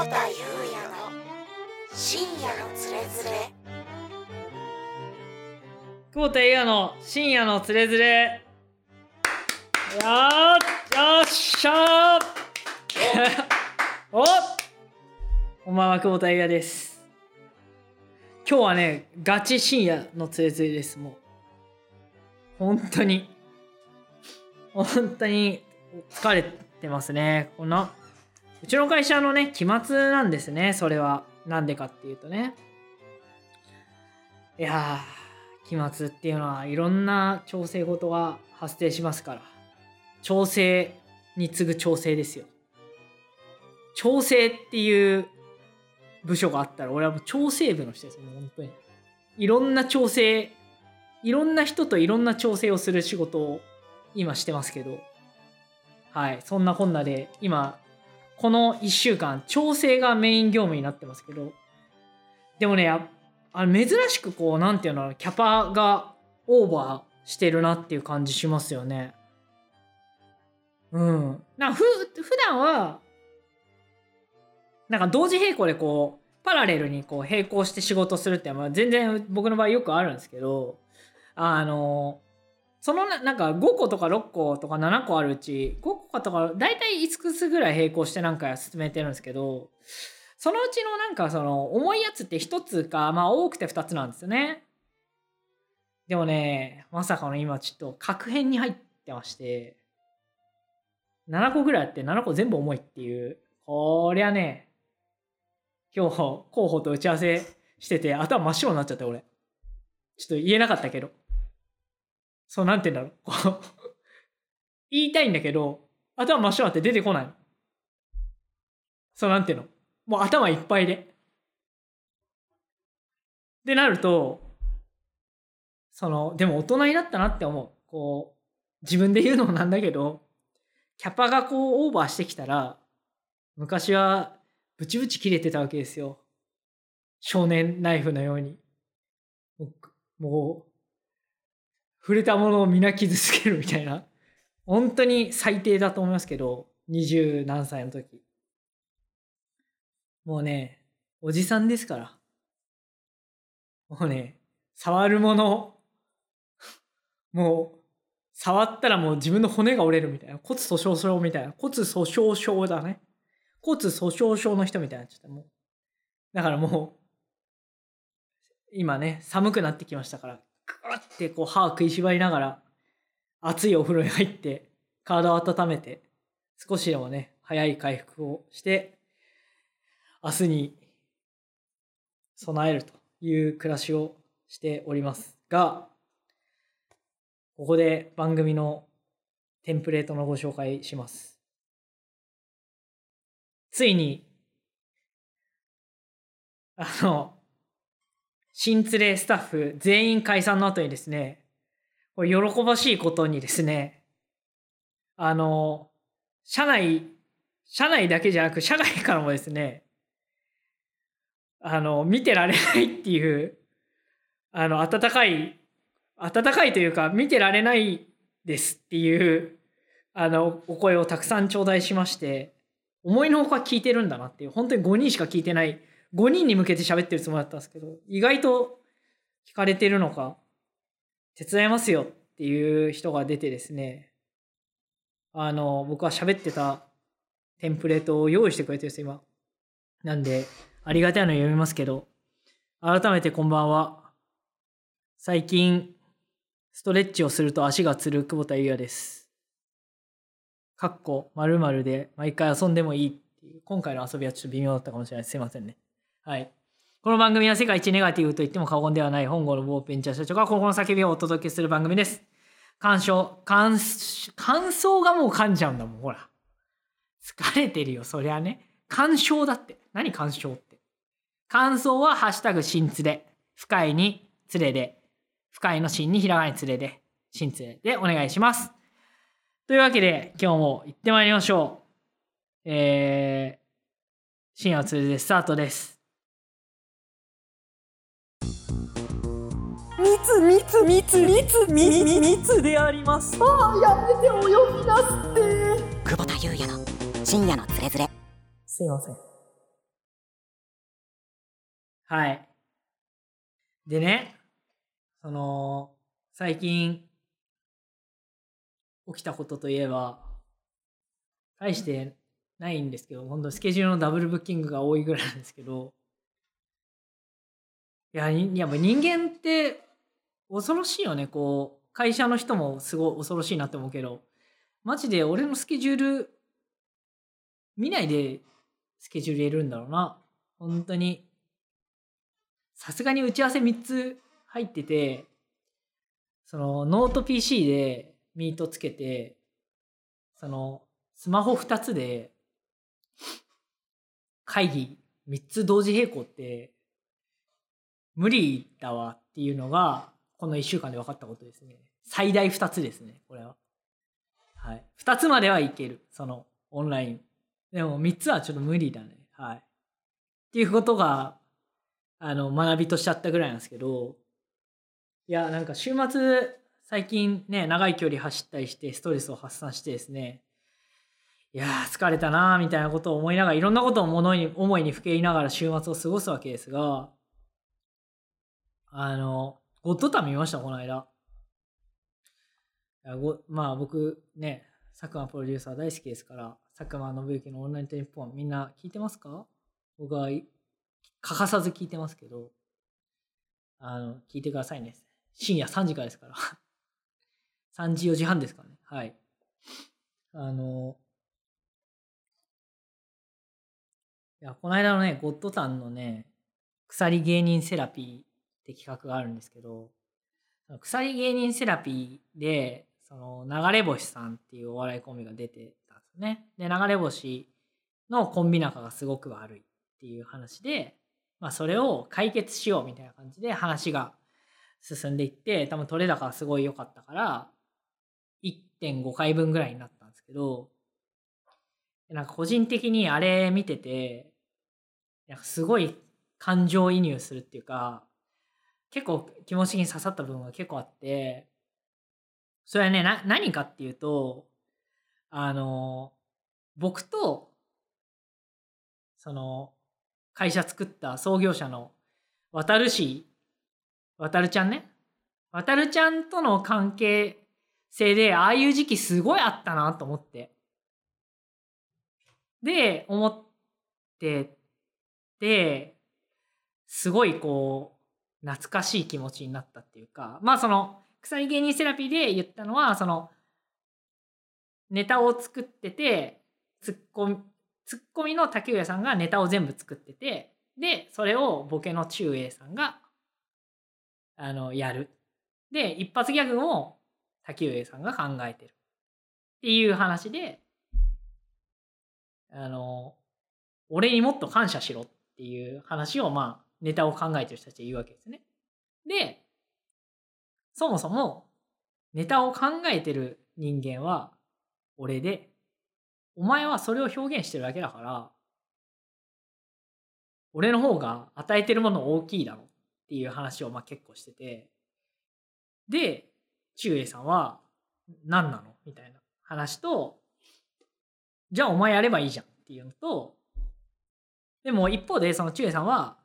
保田裕也の。深夜のつれづれ。久保田裕也の深夜のつれづれ。やっしゃー。お。こんばんは久保田裕也です。今日はねガチ深夜のつれづれですもう。本当に。本当に疲れてますねこのうちの会社のね期末なんですねそれは。なんでかっていうとね。いやー期末っていうのはいろんな調整事が発生しますから。調整に次ぐ調整ですよ。調整っていう部署があったら俺はもう調整部の人ですもう本当に。いろんな調整いろんな人といろんな調整をする仕事を今してますけど。はいそんなこんなで今この1週間調整がメイン業務になってますけどでもねやあ珍しくこうなんていうのキャパがオーバーしてるなっていう感じしますよね。うん。なふ普段はなんか同時並行でこうパラレルにこう並行して仕事するってまあ全然僕の場合よくあるんですけどあのそのななんか5個とか6個とか7個あるうち5個かとか大体5つぐらい並行してなんか進めてるんですけどそのうちのなんかその重いやつって1つかまあ多くて2つなんですよね。でもねまさかの今ちょっと確変に入ってまして7個ぐらいあって7個全部重いっていうこりゃね今日候補と打ち合わせしてて頭真っ白になっちゃって俺。ちょっと言えなかったけど。そう、なんて言うんだろう。言いたいんだけど、頭真っ白になって出てこない。そう、なんていうの。もう頭いっぱいで。でなると、その、でも大人になったなって思う。こう、自分で言うのもなんだけど、キャパがこうオーバーしてきたら、昔はブチブチ切れてたわけですよ。少年ナイフのように。もう、触れたものを皆傷つけるみたいな。本当に最低だと思いますけど、二十何歳の時。もうね、おじさんですから。もうね、触るもの、もう、触ったらもう自分の骨が折れるみたいな。骨粗鬆症みたいな。骨粗鬆症だね。骨粗鬆症の人みたいになっちゃった。もう。だからもう、今ね、寒くなってきましたから、グッてこう歯食いしばりながら熱いお風呂に入って体を温めて少しでもね早い回復をして明日に備えるという暮らしをしておりますがここで番組のテンプレートのご紹介します。ついにあの新連れスタッフ全員解散の後にですね、これ喜ばしいことにですね、あの、社内、社内だけじゃなく、社外からもですね、あの、見てられないっていう、あの、温かい、温かいというか、見てられないですっていう、あの、お声をたくさん頂戴しまして、思いのほか聞いてるんだなっていう、本当に5人しか聞いてない5人に向けて喋ってるつもりだったんですけど、意外と聞かれてるのか、手伝いますよっていう人が出てですね、あの、僕は喋ってたテンプレートを用意してくれてるんです、今。なんで、ありがたいの読みますけど、改めてこんばんは。最近、ストレッチをすると足がつる久保田裕也です。かっこ〇〇で毎回遊んでもいいっていう、今回の遊びはちょっと微妙だったかもしれないです。すいませんね。はい。この番組は世界一ネガティブと言っても過言ではない本郷のボーペンチャー社長が心の叫びをお届けする番組です。感想、感、感想がもう噛んじゃうんだもん、ほら。疲れてるよ、そりゃね。感傷だって。何感傷って？感想はハッシュタグ新つれ。深いにつれで。深いの新にひらがにつれで。新つれでお願いします。というわけで、今日も行ってまいりましょう。えー、深夜つれでスタートです。密密密密密密でありますああやめてお呼びなすって久保田裕也の深夜のつれづれすいませんはい。でね、その、最近、起きたことといえば、大してないんですけど、本当スケジュールのダブルブッキングが多いぐらいなんですけど、いや、いやもう人間って恐ろしいよね、こう、会社の人もすごい恐ろしいなって思うけど、マジで俺のスケジュール、見ないでスケジュール入れるんだろうな。本当に。さすがに打ち合わせ3つ入ってて、そのノート PC で Meet つけて、そのスマホ2つで会議3つ同時並行って無理だわっていうのがこの1週間で分かったことですね。最大2つですね、これは。はい。2つまではいける。そのオンライン。でも3つはちょっと無理だね。はい。っていうことが、あの、学びとしちゃったぐらいなんですけど、いや、なんか週末、最近ね、長い距離走ったりしてストレスを発散してですね、いやー、疲れたなーみたいなことを思いながら、いろんなことを思いに、思いにふけりながら週末を過ごすわけですが、あの、ゴッドタン見ました、この間。まあ僕ね、佐久間プロデューサー大好きですから、佐久間信之のオンラインと日本みんな聞いてますか？僕は欠かさず聞いてますけど、あの、聞いてくださいね。深夜3時からですから。3時4時半ですかね。はい。あの、いや、この間のね、ゴッドタンのね、鎖芸人セラピーって企画があるんですけど、鎖芸人セラピーで、その流れ星さんっていうお笑いコンビが出てたんですね。で、流れ星のコンビ仲がすごく悪いっていう話で、まあそれを解決しようみたいな感じで話が進んでいって、多分取れ高がすごい良かったから、1.5回分ぐらいになったんですけど、なんか個人的にあれ見てて、なんかすごい感情移入するっていうか、結構気持ちに刺さった部分が結構あって、それはね、な、何かっていうと、あの、僕と、その、会社作った創業者の渡る氏、渡るちゃんね。渡るちゃんとの関係性で、ああいう時期すごいあったなと思って。で、思ってて、すごいこう、懐かしい気持ちになったっていうか、まあその、鎖芸人セラピーで言ったのは、その、ネタを作ってて、ツッコミ、ツッコミの竹上さんがネタを全部作ってて、で、それをボケの中英さんが、あの、やる。で、一発ギャグも竹上さんが考えてる。っていう話で、あの、俺にもっと感謝しろっていう話を、まあ、ネタを考えてる人たちは言うわけですね。で、そもそも、ネタを考えてる人間は俺で、お前はそれを表現してるだけだから、俺の方が与えてるもの大きいだろっていう話をまあ結構してて、で、中英さんは何なのみたいな話と、じゃあお前やればいいじゃんっていうのと、でも一方でその中英さんは、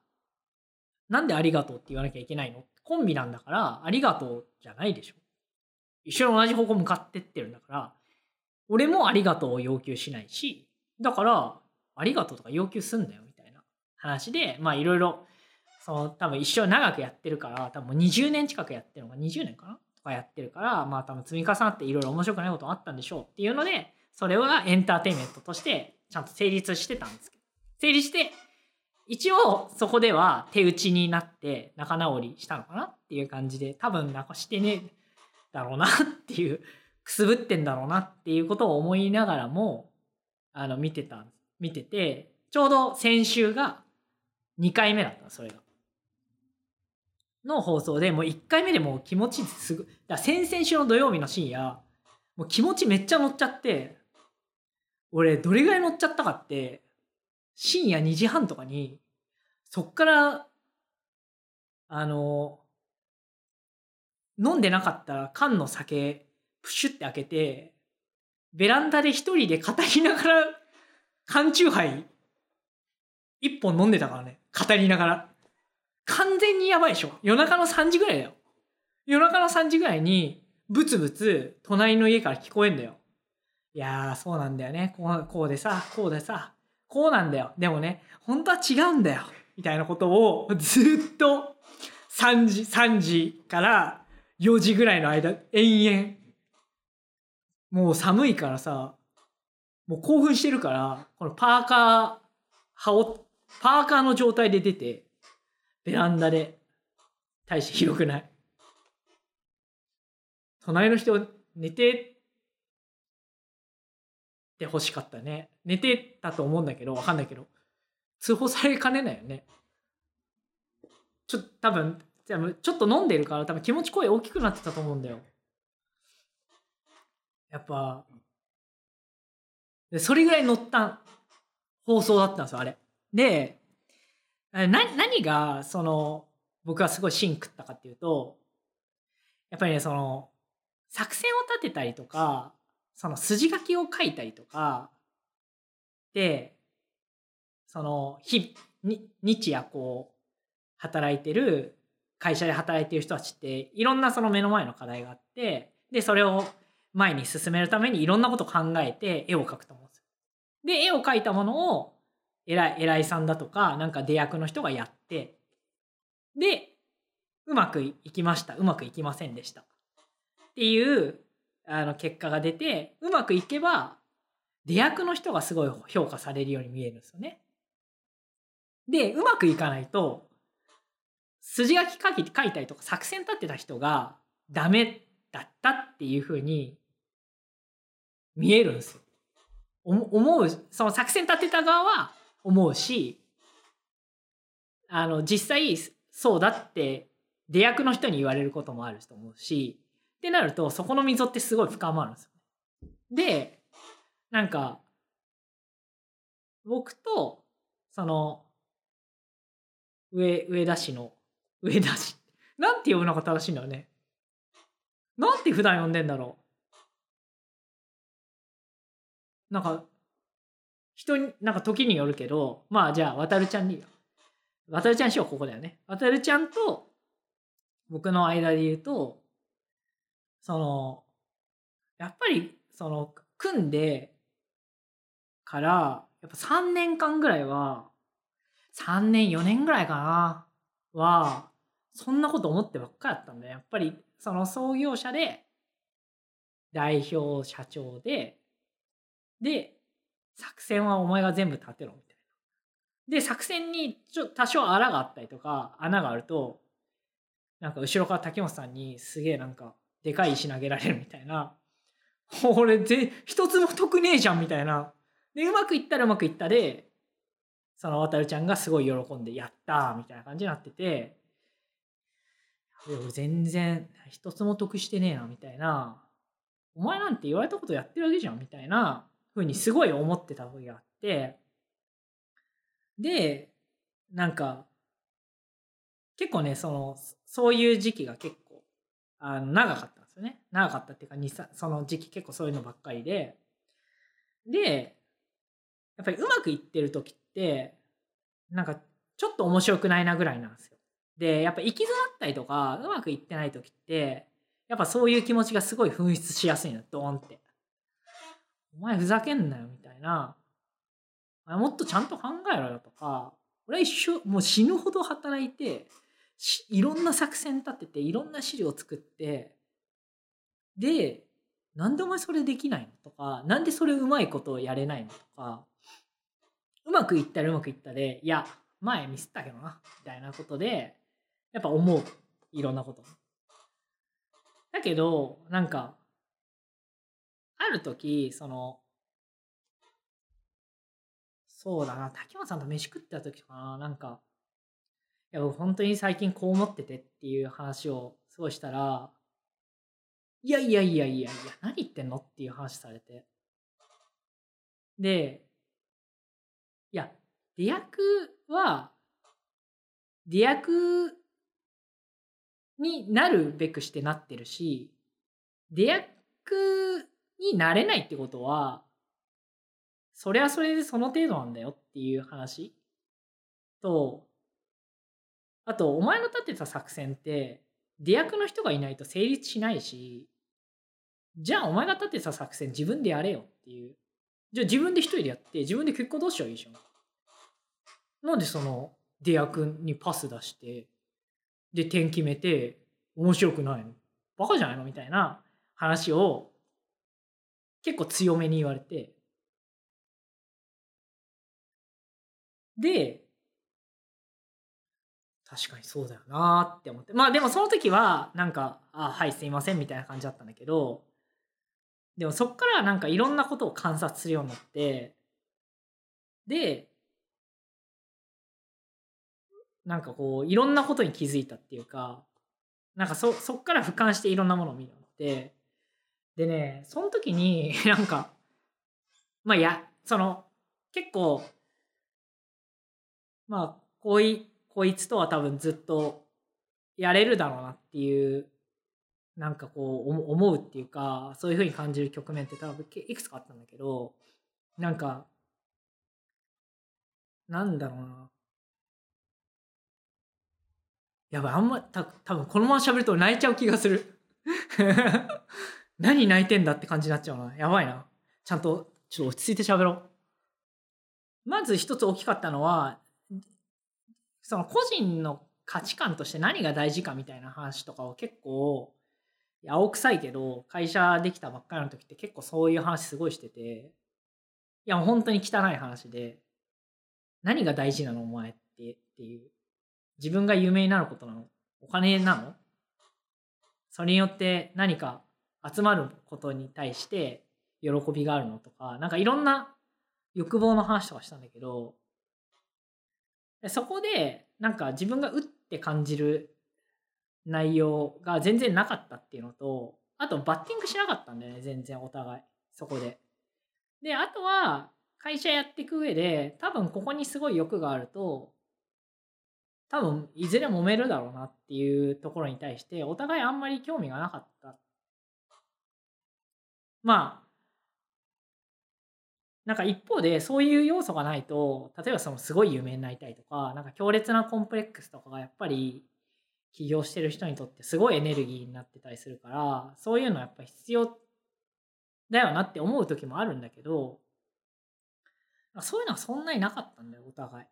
なんでありがとうって言わなきゃいけないの？コンビなんだから、ありがとうじゃないでしょ。一緒に同じ方向向かってってるんだから、俺もありがとうを要求しないし、だから、ありがとうとか要求すんだよみたいな。話で、まあいろいろ、その多分一生長くやってるから、多分20年近くやってるのか、20年かなとかやってるから、まあ多分積み重なっていろいろ面白くないことあったんでしょうっていうので、それはエンターテインメントとしてちゃんと成立してたんですけど、成立して、一応そこでは手打ちになって仲直りしたのかなっていう感じで多分なんかしてねえだろうなっていうくすぶってんだろうなっていうことを思いながらもあの見てた見ててちょうど先週が2回目だったそれが。の放送でもう1回目でもう気持ちすぐだ先々週の土曜日の深夜もう気持ちめっちゃ乗っちゃって俺どれぐらい乗っちゃったかって深夜2時半とかに、そっから、あの、飲んでなかった缶の酒、プシュって開けて、ベランダで一人で語りながら、缶チューハイ、一本飲んでたからね。語りながら。完全にやばいでしょ夜中の3時ぐらいだよ。夜中の3時ぐらいに、ブツブツ、隣の家から聞こえんだよ。いやー、そうなんだよね。こう、こうでさ、こうでさ、こうなんだよ。でもね、本当は違うんだよ。みたいなことをずっと3時、3時から4時ぐらいの間、延々。もう寒いからさ、もう興奮してるから、このパーカー、羽織パーカーの状態で出て、ベランダで、大して広くない。隣の人、寝てて欲しかったね。寝てたと思うんだけど、わかんないけど、通報されかねないよね。ちょっと多分、ちょっと飲んでるから多分気持ち声大きくなってたと思うんだよ。やっぱ、でそれぐらい乗った放送だったんですよ、あれ。で、な何が、その、僕はすごい芯食ったかっていうと、やっぱりね、その、作戦を立てたりとか、その筋書きを書いたりとか、で、その、日、に日夜こう、働いてる、会社で働いてる人たちって、いろんなその目の前の課題があって、で、それを前に進めるためにいろんなことを考えて絵を描くと思うんです。で、絵を描いたものを、偉い、偉いさんだとか、なんか出役の人がやって、で、うまくいきました。うまくいきませんでした。っていう、あの、結果が出て、うまくいけば、出役の人がすごい評価されるように見えるんですよね。で、うまくいかないと、筋書き書き書いたりとか作戦立ってた人がダメだったっていうふうに見えるんですよ。思う、その作戦立てた側は思うし、あの、実際そうだって出役の人に言われることもあると思うし、ってなるとそこの溝ってすごい深まるんですよ。で、なんか、僕と、その、上、上田市の、上田市、なんて呼ぶのが正しいんだろうね。なんて普段呼んでんだろう。なんか、人に、なんか時によるけど、まあじゃあ、渡るちゃんに。渡るちゃんしよう、ここだよね。渡るちゃんと、僕の間で言うと、その、やっぱり、その、組んでから、やっぱ3年間ぐらいは、3年、4年ぐらいかな、は、そんなこと思ってばっかりだったんだよ。やっぱり、その創業者で、代表社長で、で、作戦はお前が全部立てろ、みたいな。で、作戦にちょ多少穴があったりとか、穴があると、なんか後ろから竹本さんにすげえなんか、でかい石投げられるみたいな。俺、ぜ、一つも得ねえじゃん、みたいな。で、うまくいったらうまくいったで、その渡るちゃんがすごい喜んで、やったみたいな感じになってて、俺全然一つも得してねえな、みたいな。お前なんて言われたことやってるわけじゃん、みたいなふうにすごい思ってた時があって、で、なんか、結構ね、その、そういう時期が結構、あの、長かったんですよね。長かったっていうか、その時期結構そういうのばっかりで、で、やっぱりうまくいってる時って、なんか、ちょっと面白くないなぐらいなんですよ。で、やっぱ行き詰まったりとか、うまくいってない時って、やっぱそういう気持ちがすごい噴出しやすいの、ドーンって。お前ふざけんなよ、みたいな。あもっとちゃんと考えろよとか、俺は一生、もう死ぬほど働いて、いろんな作戦立てて、いろんな資料作って、で、なんでお前それできないの？とか、なんでそれうまいことをやれないの？とか、うまくいったらうまくいったで、いや、前ミスったけどな、みたいなことで、やっぱ思う。いろんなこと。だけど、なんか、ある時、その、そうだな、竹本さんと飯食ってた時かな、なんか、や、僕本当に最近こう思っててっていう話をすごいしたら、いやいやいやいやいや、何言ってんのっていう話されて。で、いや、出役は、出役になるべくしてなってるし、出役になれないってことは、それはそれでその程度なんだよっていう話と、あとお前の立てた作戦って出役の人がいないと成立しないしじゃあお前が立てた作戦自分でやれよっていう。じゃあ自分で一人でやって自分で結果どうしよういいじゃん。なんでその出役にパス出してで点決めて面白くないの？バカじゃないの？みたいな話を結構強めに言われて。で確かにそうだよなって思って。まあでもその時はなんか「あはいすいません」みたいな感じだったんだけどでもそっからなんかいろんなことを観察するようになってでなんかこういろんなことに気づいたっていうかなんかそそっから俯瞰していろんなものを見るようになってでねその時に なんかまあいやその結構まあこういこいつとは多分ずっとやれるだろうなっていうなんかこう思うっていうかそういうふうに感じる局面って多分いくつかあったんだけどなんかなんだろうな。やばいあんまた多分このまま喋ると泣いちゃう気がする。何泣いてんだって感じになっちゃうな。やばいな。ちゃんとちょっと落ち着いて喋ろう。まず一つ大きかったのはその個人の価値観として何が大事かみたいな話とかを結構青臭いけど会社できたばっかりの時って結構そういう話すごいしてていやもう本当に汚い話で何が大事なのお前ってっていう。自分が有名になることなの。お金なの？それによって何か集まることに対して喜びがあるのとかなんかいろんな欲望の話とかしたんだけどそこでなんか自分がうって感じる内容が全然なかったっていうのとあとバッティングしなかったんだよね全然お互いそこで。であとは会社やっていく上で多分ここにすごい欲があると多分いずれ揉めるだろうなっていうところに対してお互いあんまり興味がなかったまあなんか一方でそういう要素がないと例えばそのすごい有名になりたいとかなんか強烈なコンプレックスとかがやっぱり起業してる人にとってすごいエネルギーになってたりするからそういうのはやっぱ必要だよなって思う時もあるんだけどそういうのはそんなになかったんだよお互い。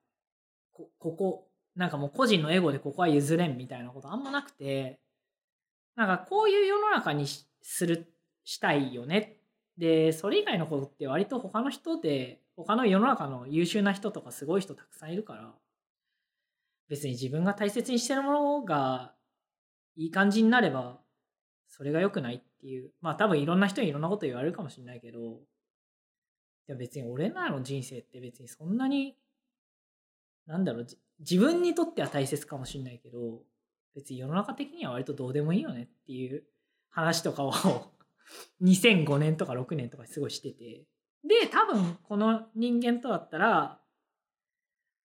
こここなんかもう個人のエゴでここは譲れんみたいなことあんまなくてなんかこういう世の中にするしたいよねでそれ以外のことって割と他の人で他の世の中の優秀な人とかすごい人たくさんいるから別に自分が大切にしてるものがいい感じになればそれが良くないっていうまあ多分いろんな人にいろんなこと言われるかもしれないけどでも別に俺らの人生って別にそんなになんだろう自分にとっては大切かもしれないけど別に世の中的には割とどうでもいいよねっていう話とかを2005年とか6年とかすごしててで多分この人間とだったら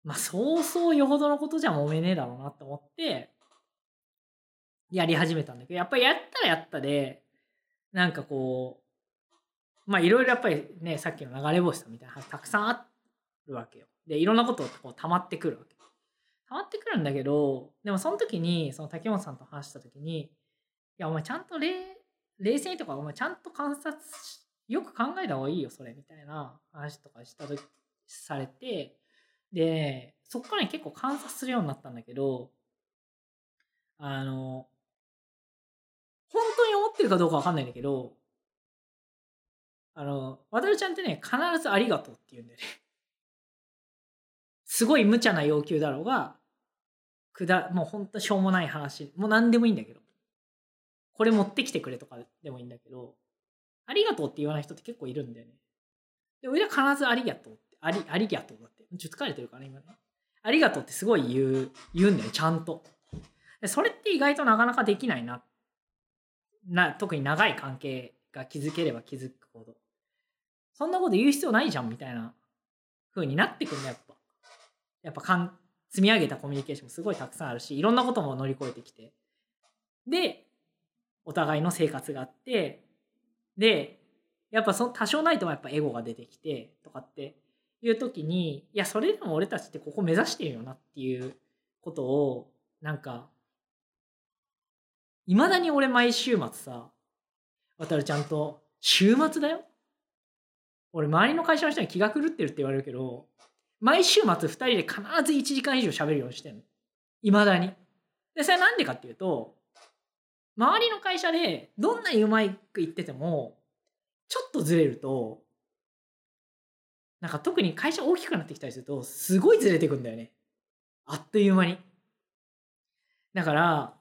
まあそうそうよほどのことじゃ揉めねえだろうなと思ってやり始めたんだけどやっぱりやったらやったでなんかこうまあいろいろやっぱりねさっきの流れ星さんみたいな話たくさんあるわけよ。でいろんなことこう溜まってくるわけ。溜まってくるんだけどでもその時にその竹本さんと話した時にいやお前ちゃんと冷冷静にとかお前ちゃんと観察しよく考えた方がいいよそれみたいな話とかした時されてでそっから結構観察するようになったんだけどあの本当に思ってるかどうかわかんないんだけどあの渡るちゃんってね必ずありがとうって言うんだよね。すごい無茶な要求だろうがくだもうほんとしょうもない話もう何でもいいんだけど。これ持ってきてくれとかでもいいんだけどありがとうって言わない人って結構いるんだよね。で俺は必ずありがとうってありありがとうだってちょっと疲れてるかな今ね。ありがとうってすごい言う言うんだよちゃんと。でそれって意外となかなかできないな。な特に長い関係が築ければ築くほど。そんなこと言う必要ないじゃんみたいな風になってくるんだやっぱ。やっぱかん積み上げたコミュニケーションもすごいたくさんあるしいろんなことも乗り越えてきて。でお互いの生活があってでやっぱその多少ないともやっぱエゴが出てきてとかっていう時にいやそれでも俺たちってここ目指してるよなっていうことをなんか、いまだに俺毎週末さ、渡るちゃんと、週末だよ俺周りの会社の人に気が狂ってるって言われるけど、毎週末2人で必ず1時間以上喋るようにしてんの。いまだに。で、それなんでかっていうと、周りの会社でどんなにうまくいってても、ちょっとずれると、なんか特に会社大きくなってきたりすると、すごいずれてくんだよね。あっという間に。だから、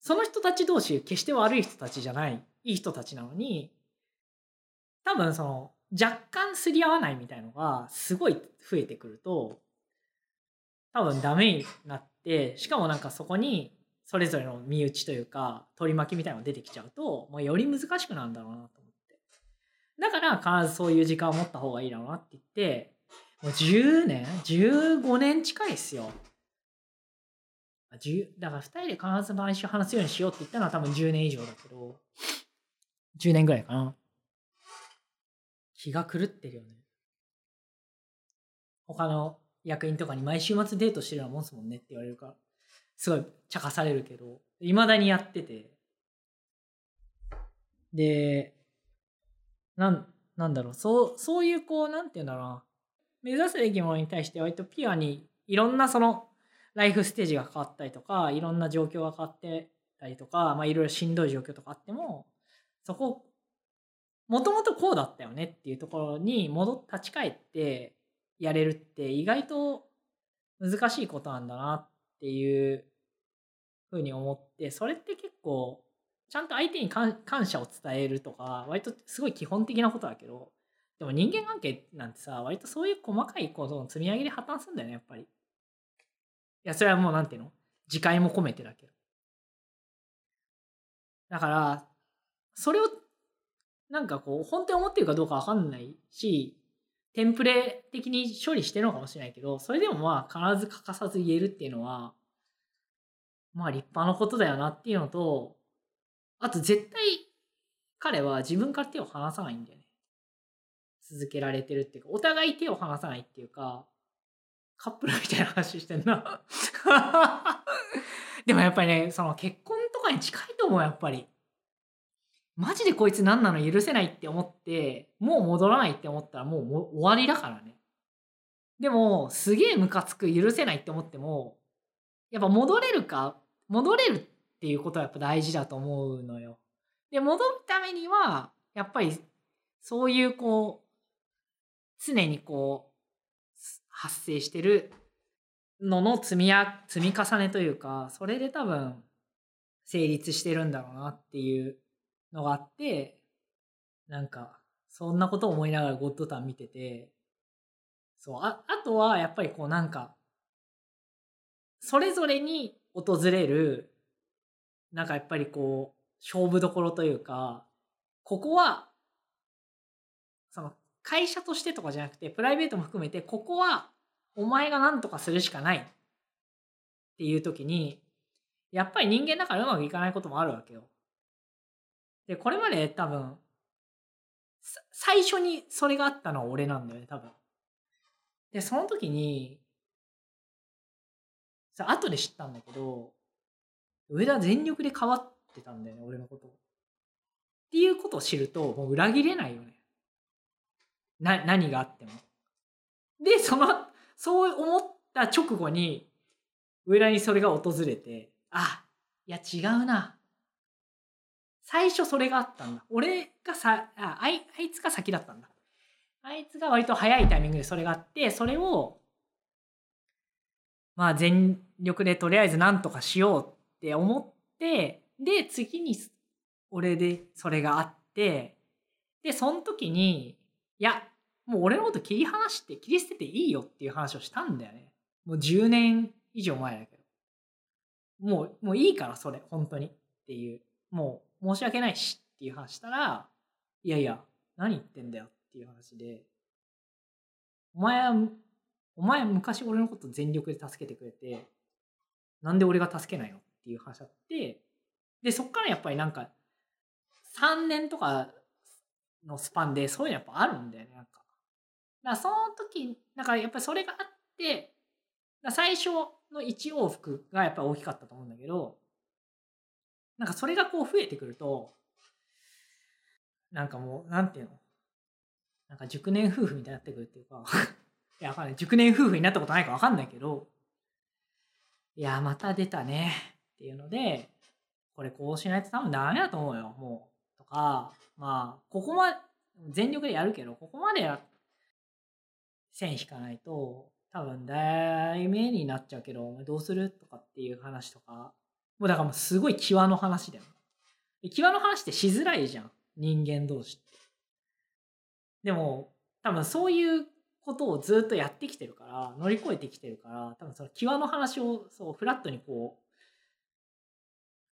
その人たち同士、決して悪い人たちじゃない、いい人たちなのに、多分その、若干すり合わないみたいのが、すごい増えてくると、多分ダメになって、しかもなんかそこに、それぞれの身内というか、取り巻きみたいなのが出てきちゃうと、もうより難しくなるんだろうなと思って。だから必ずそういう時間を持った方がいいだろうなって言って、もう10年 ?15 年近いっすよ。だから2人で必ず毎週話すようにしようって言ったのは多分10年以上だけど、10年ぐらいかな。気が狂ってるよね。他の役員とかに毎週末デートしてるようなもんすもんねって言われるから、すごい茶化されるけど、未だにやってて。で、なん、なんだろう、そう、そういうこう、なんて言うんだろうな。目指すべきものに対して割とピュアにいろんなそのライフステージが変わったりとか、いろんな状況が変わってたりとか、まあいろいろしんどい状況とかあっても、そこ、もともとこうだったよねっていうところに戻っ、立ち返ってやれるって意外と難しいことなんだなっていうふうに思って、それって結構、ちゃんと相手に感謝を伝えるとか、割とすごい基本的なことだけど、でも人間関係なんてさ、割とそういう細かいことの積み上げで破綻するんだよね、やっぱり。いや、それはもうなんていうの？自戒も込めてだけど。だから、それを、なんかこう、本当に思ってるかどうかわかんないし、テンプレ的に処理してるのかもしれないけど、それでもまあ必ず欠かさず言えるっていうのは、まあ立派なことだよなっていうのと、あと絶対彼は自分から手を離さないんだよね。続けられてるっていうか、お互い手を離さないっていうか、カップルみたいな話してんな。でもやっぱりね、その結婚とかに近いと思う、やっぱり。マジでこいつ何なの許せないって思って、もう戻らないって思ったらもう終わりだからね。でも、すげえムカつく、許せないって思っても、やっぱ戻れるか、戻れるっていうことはやっぱ大事だと思うのよ。で、戻るためには、やっぱり、そういうこう、常にこう、発生してるのの積みや、積み重ねというか、それで多分、成立してるんだろうなっていうのがあって、なんか、そんなことを思いながらゴッドタン見てて、そう、あ、あとはやっぱりこうなんか、それぞれに訪れる、なんかやっぱりこう、勝負どころというか、ここは、その、会社としてとかじゃなくて、プライベートも含めて、ここは、お前が何とかするしかないっていう時に、やっぱり人間だからうまくいかないこともあるわけよ。で、これまで多分、最初にそれがあったのは俺なんだよね、多分。で、その時に、さ、後で知ったんだけど、上田全力で変わってたんだよね、俺のこと。っていうことを知ると、もう裏切れないよね。な、何があっても。で、その、そう思った直後に、上田にそれが訪れて、あ、いや違うな。最初それがあったんだ。俺がさ、あ、あいあいつが先だったんだ。あいつが割と早いタイミングでそれがあって、それを、まあ全力でとりあえず何とかしようって思って、で、次に俺でそれがあって、で、その時に、いや、もう俺のこと切り離して、切り捨てていいよっていう話をしたんだよね。もう10年以上前だけど。もう、もういいから、それ、本当に。っていう。もう、申し訳ないしっていう話したら、いやいや、何言ってんだよっていう話で、お前は、お前昔俺のこと全力で助けてくれて、なんで俺が助けないのっていう話あって、で、そっからやっぱりなんか、3年とかのスパンでそういうのやっぱあるんだよね、なんか。だからその時、だかやっぱりそれがあって、最初の1往復がやっぱり大きかったと思うんだけど、なんかそれがこう増えてくると、なんかもう、なんていうの？なんか熟年夫婦みたいになってくるっていうか、いや、わかんない。熟年夫婦になったことないかわかんないけど、いや、また出たねっていうので、これこうしないと多分ダメだと思うよ、もう。とか、まあ、ここまで、全力でやるけど、ここまでや線引かないと、多分題名になっちゃうけど、どうする？とかっていう話とか、もうだからもうすごい際の話だよ。際の話ってしづらいじゃん。人間同士って。でも、多分そういうことをずっとやってきてるから、乗り越えてきてるから、多分その際の話をそうフラットにこう、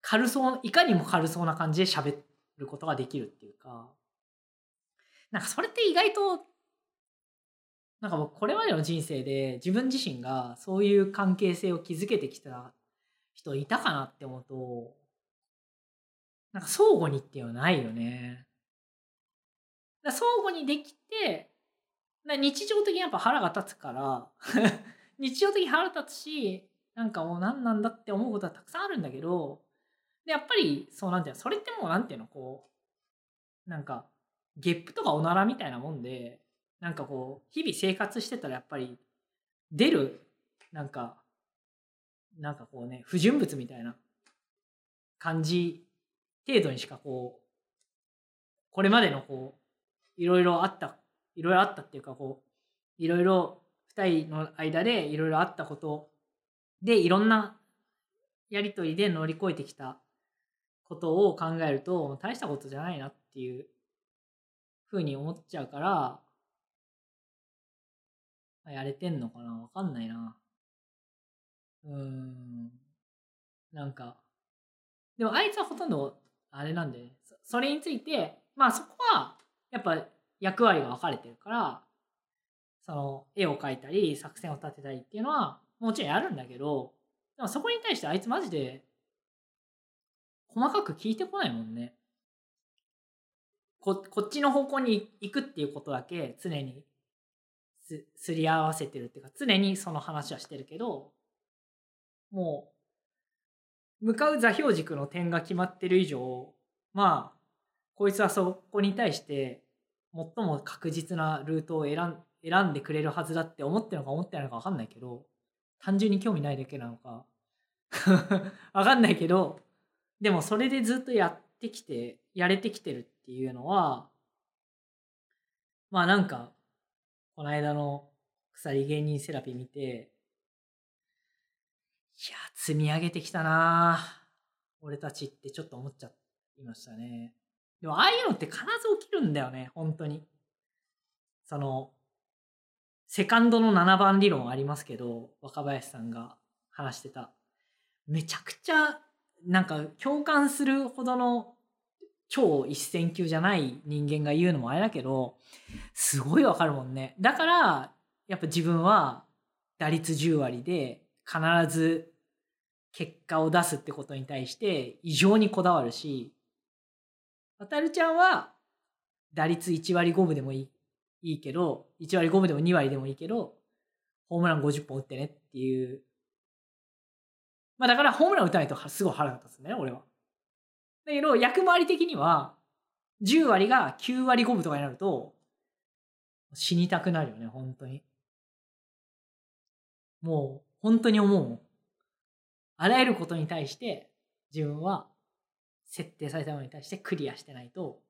軽そう、いかにも軽そうな感じで喋ることができるっていうか、なんかそれって意外と、なんか僕これまでの人生で自分自身がそういう関係性を築けてきた人いたかなって思うと、なんか相互にっていうのはないよね。だ相互にできて、だ日常的にやっぱ腹が立つから、日常的に腹立つし、なんかもう何なんだって思うことはたくさんあるんだけど、で、やっぱり、そうなんていうの、それってもうなんていうの、こう、なんか、ゲップとかおならみたいなもんで、なんかこう、日々生活してたらやっぱり、出る、なんか、なんかこうね、不純物みたいな感じ程度にしかこう、これまでのこう、いろいろあった、いろいろあったっていうかこう、いろいろ二人の間でいろいろあったことで、いろんなやりとりで乗り越えてきたことを考えると、大したことじゃないなっていうふうに思っちゃうから、やれてんのかなわかんないな。うん。なんか、でもあいつはほとんどあれなんで、ね、そそれについて、まあそこはやっぱ役割が分かれてるから、その絵を描いたり作戦を立てたりっていうのはもちろんやるんだけど、でもそこに対してあいつマジで細かく聞いてこないもんね。ここっちの方向に行くっていうことだけ常にすすり合わせてるっていうか常にその話はしてるけどもう向かう座標軸の点が決まってる以上まあこいつはそこに対して最も確実なルートを選ん選んでくれるはずだって思ってるのか思ってないのか分かんないけど単純に興味ないだけなのか 分かんないけどでもそれでずっとやってきてやれてきてるっていうのはまあなんかこの間の鎖芸人セラピー見ていや積み上げてきたな。俺たちってちょっと思っちゃいましたね。でもああいうのって必ず起きるんだよね。本当に。そのセカンドの7番理論ありますけど若林さんが話してた。めちゃくちゃなんか共感するほどの超一線級じゃない人間が言うのもあれだけどすごいわかるもんね。だからやっぱ自分は打率10割で必ず結果を出すってことに対して異常にこだわるし渡るちゃんは打率1割5分でもいいいいけど1割5分でも2割でもいいけどホームラン50本打ってねっていうまあだからホームラン打たないとすごい腹が立つんだよ俺は。だけど役回り的には10割が9割5分とかになると死にたくなるよね本当に。もう本当に思うもん。あらゆることに対して自分は設定されたものに対してクリアしてないと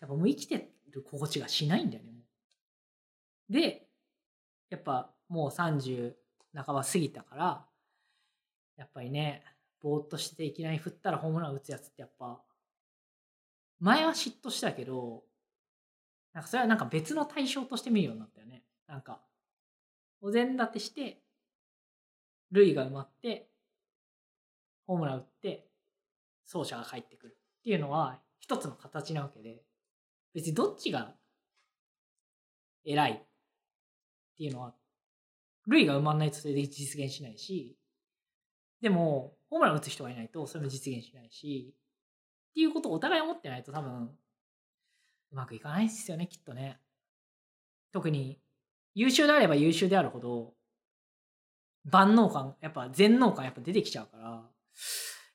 やっぱもう生きてる心地がしないんだよね。でやっぱもう30半ば過ぎたからやっぱりねぼーっとしていきなり振ったらホームラン打つやつってやっぱ前は嫉妬したけどなんかそれはなんか別の対象として見るようになったよね。なんかお膳立てして塁が埋まってホームラン打って走者が帰ってくるっていうのは一つの形なわけで別にどっちが偉いっていうのは塁が埋まんないとそれで実現しないしでもホームラン打つ人がいないとそれも実現しないしっていうことをお互い思ってないと多分うまくいかないですよねきっとね。特に優秀であれば優秀であるほど万能感やっぱ全能感やっぱ出てきちゃうからやっ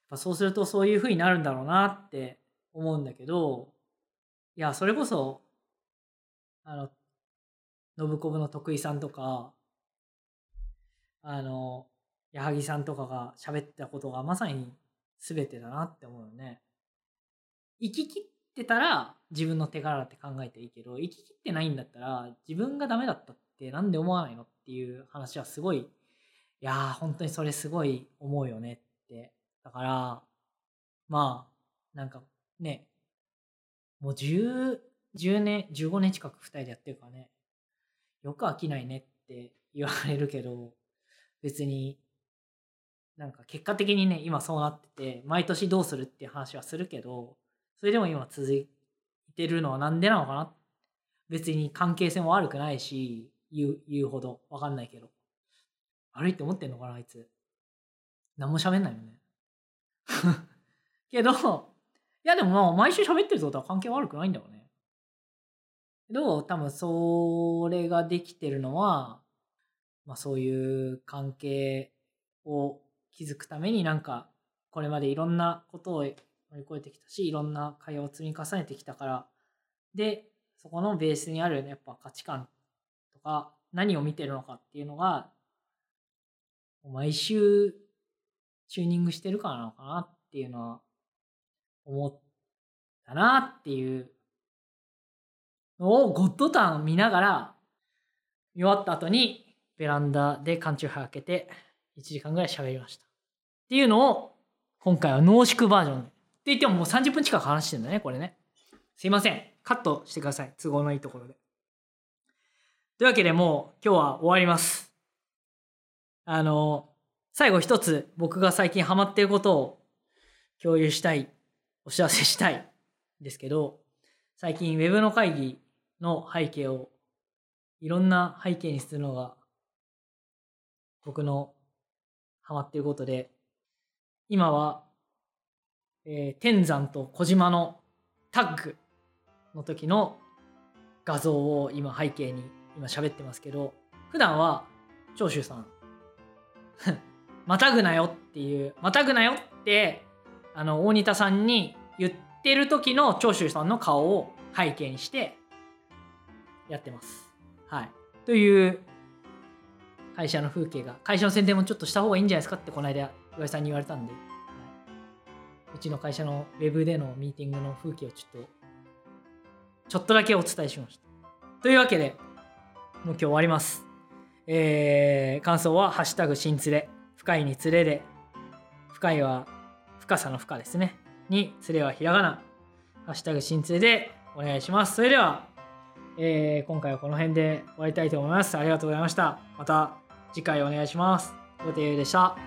ぱそうするとそういう風になるんだろうなって思うんだけどいやそれこそあの信子部の徳井さんとかあの矢作さんとかが喋ったことがまさに全てだなって思うよね。生き切ってたら自分の手柄って考えていいけど生き切ってないんだったら自分がダメだったってなんで思わないのっていう話はすごいいやー本当にそれすごい思うよねって。だからまあなんかねもう 10, 10年15年近く2人でやってるからねよく飽きないねって言われるけど別になんか結果的にね今そうなってて毎年どうするっていう話はするけどそれでも今続いてるのはなんでなのかな。別に関係性も悪くないし言う言うほどわかんないけど。悪いって思ってんのかなあいつ。何も喋んないよね。けどいやでもまあ毎週喋ってるってことは関係悪くないんだよね。けど多分それができてるのはまあそういう関係を築くためになんかこれまでいろんなことを乗り越えてきたしいろんな会話を積み重ねてきたから。でそこのベースにあるやっぱ価値観とか何を見てるのかっていうのが毎週チューニングしてるからなのかなっていうのは思ったなっていうのをゴッドターン見ながら見終わった後にベランダで缶チューハイ開けて1時間ぐらい喋りました。っていうのを今回は濃縮バージョンで。って言ってももう30分近く話してるんだね、これね。すいません。カットしてください。都合のいいところで。というわけでもう今日は終わります。あの、最後一つ僕が最近ハマっていることを共有したい、お知らせしたいんですけど、最近 Web の会議の背景をいろんな背景にするのが僕のハマっていることで、今は、えー天山と小島のタッグの時の画像を今背景に今喋ってますけど、普段は長州さん、またぐなよっていう、またぐなよって、あの、大仁田さんに言ってる時の長州さんの顔を背景にしてやってます。はい。という会社の風景が会社の宣伝もちょっとした方がいいんじゃないですかってこの間岩井さんに言われたんで、はいうちの会社のウェブでのミーティングの風景をちょっとちょっとだけお伝えしましたというわけでもう今日終わりますえー、感想は「ハッシュタグ新連れ」深いに連れで深いは深さの深ですねに連れはひらがなハッシュタグ新連れでお願いしますそれではえー今回はこの辺で終わりたいと思います。ありがとうございました。また次回お願いします。ごてゆうでした。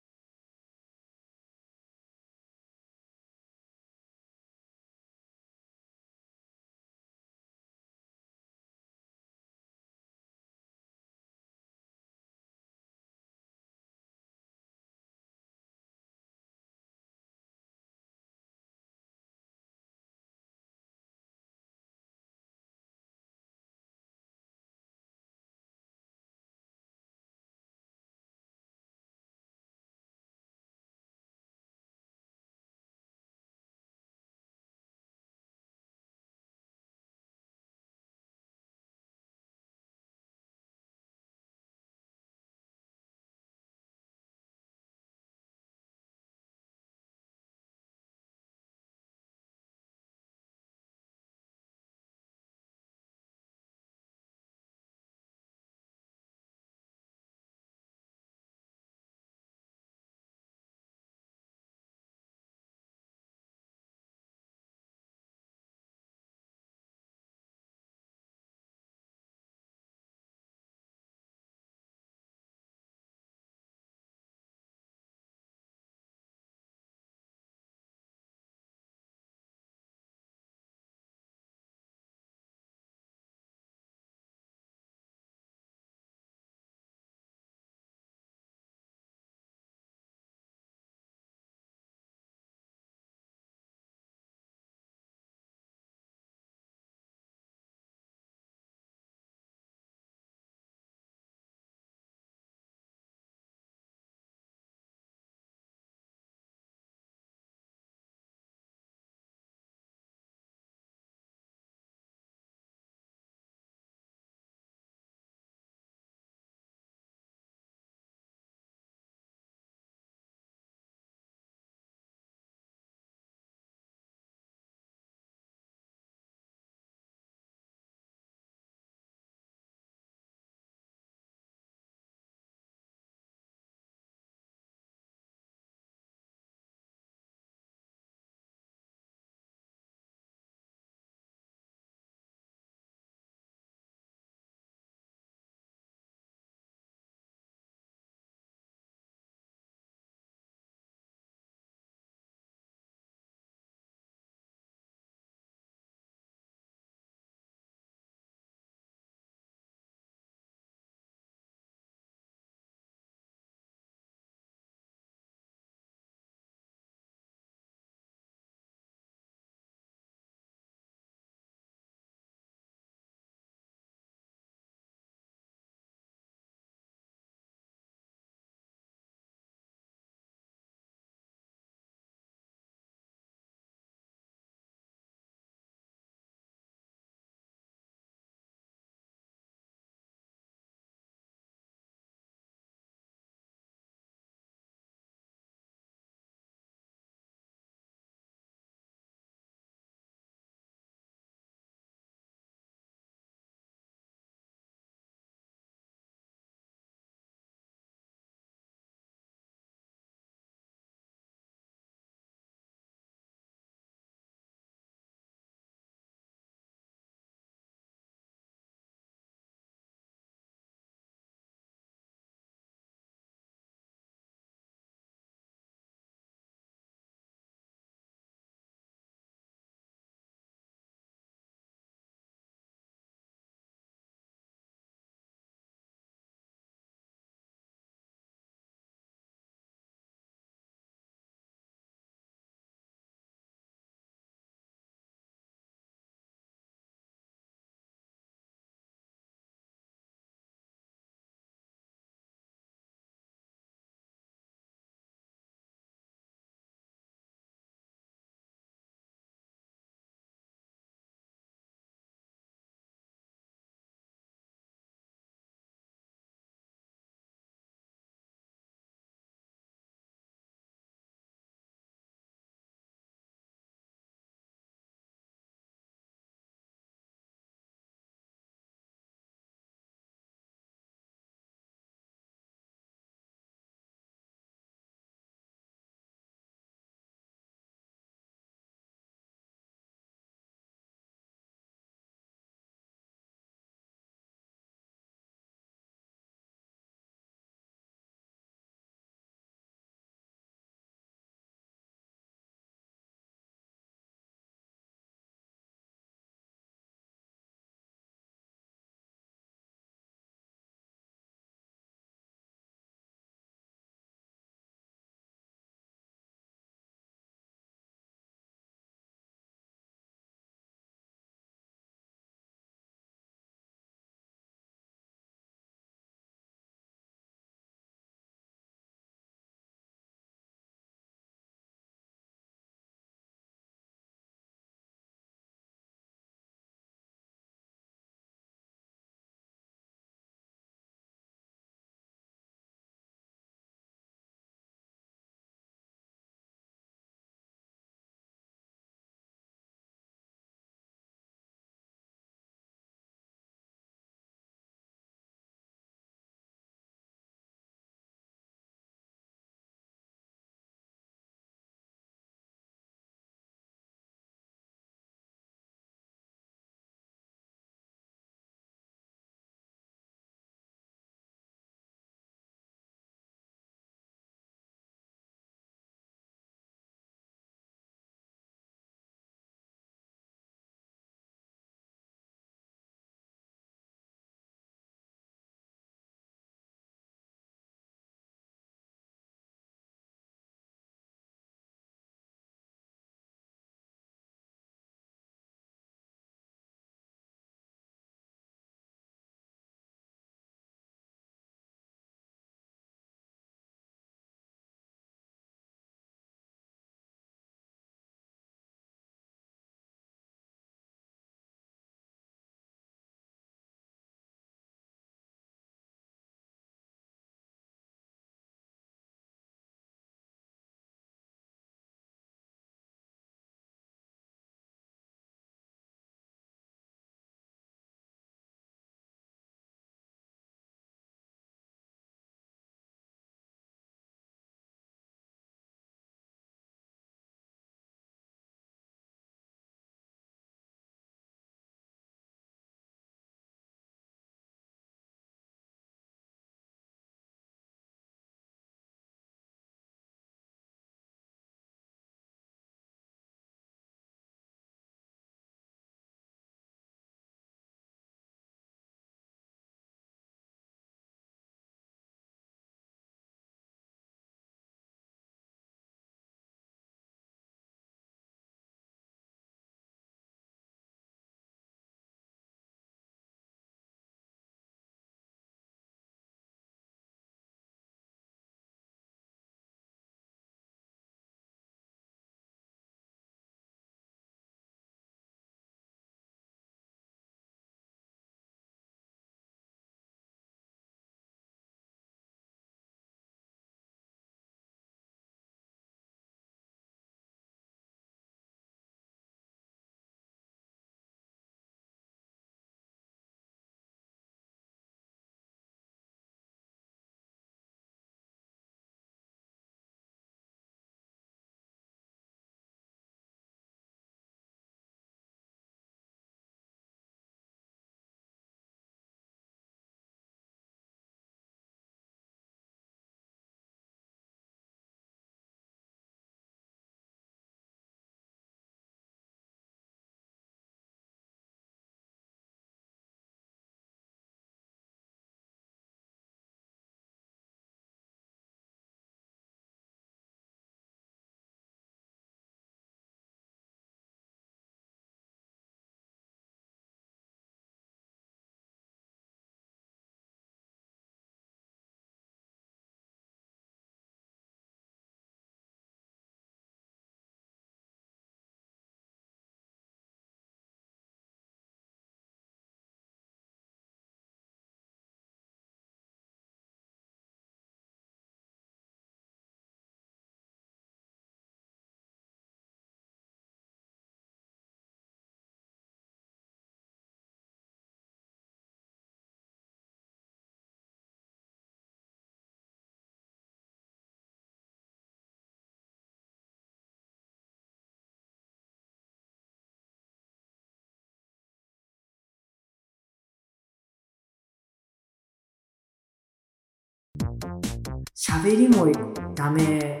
喋りもダメ。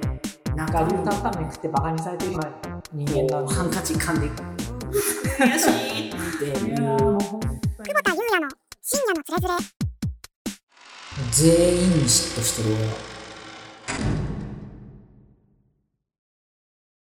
なんかガリュタンタンメン食ってバカにされてる人間なハンカチ噛んで悔しいっていう。久保田裕也の深夜のつれづれ。全員に嫉妬してる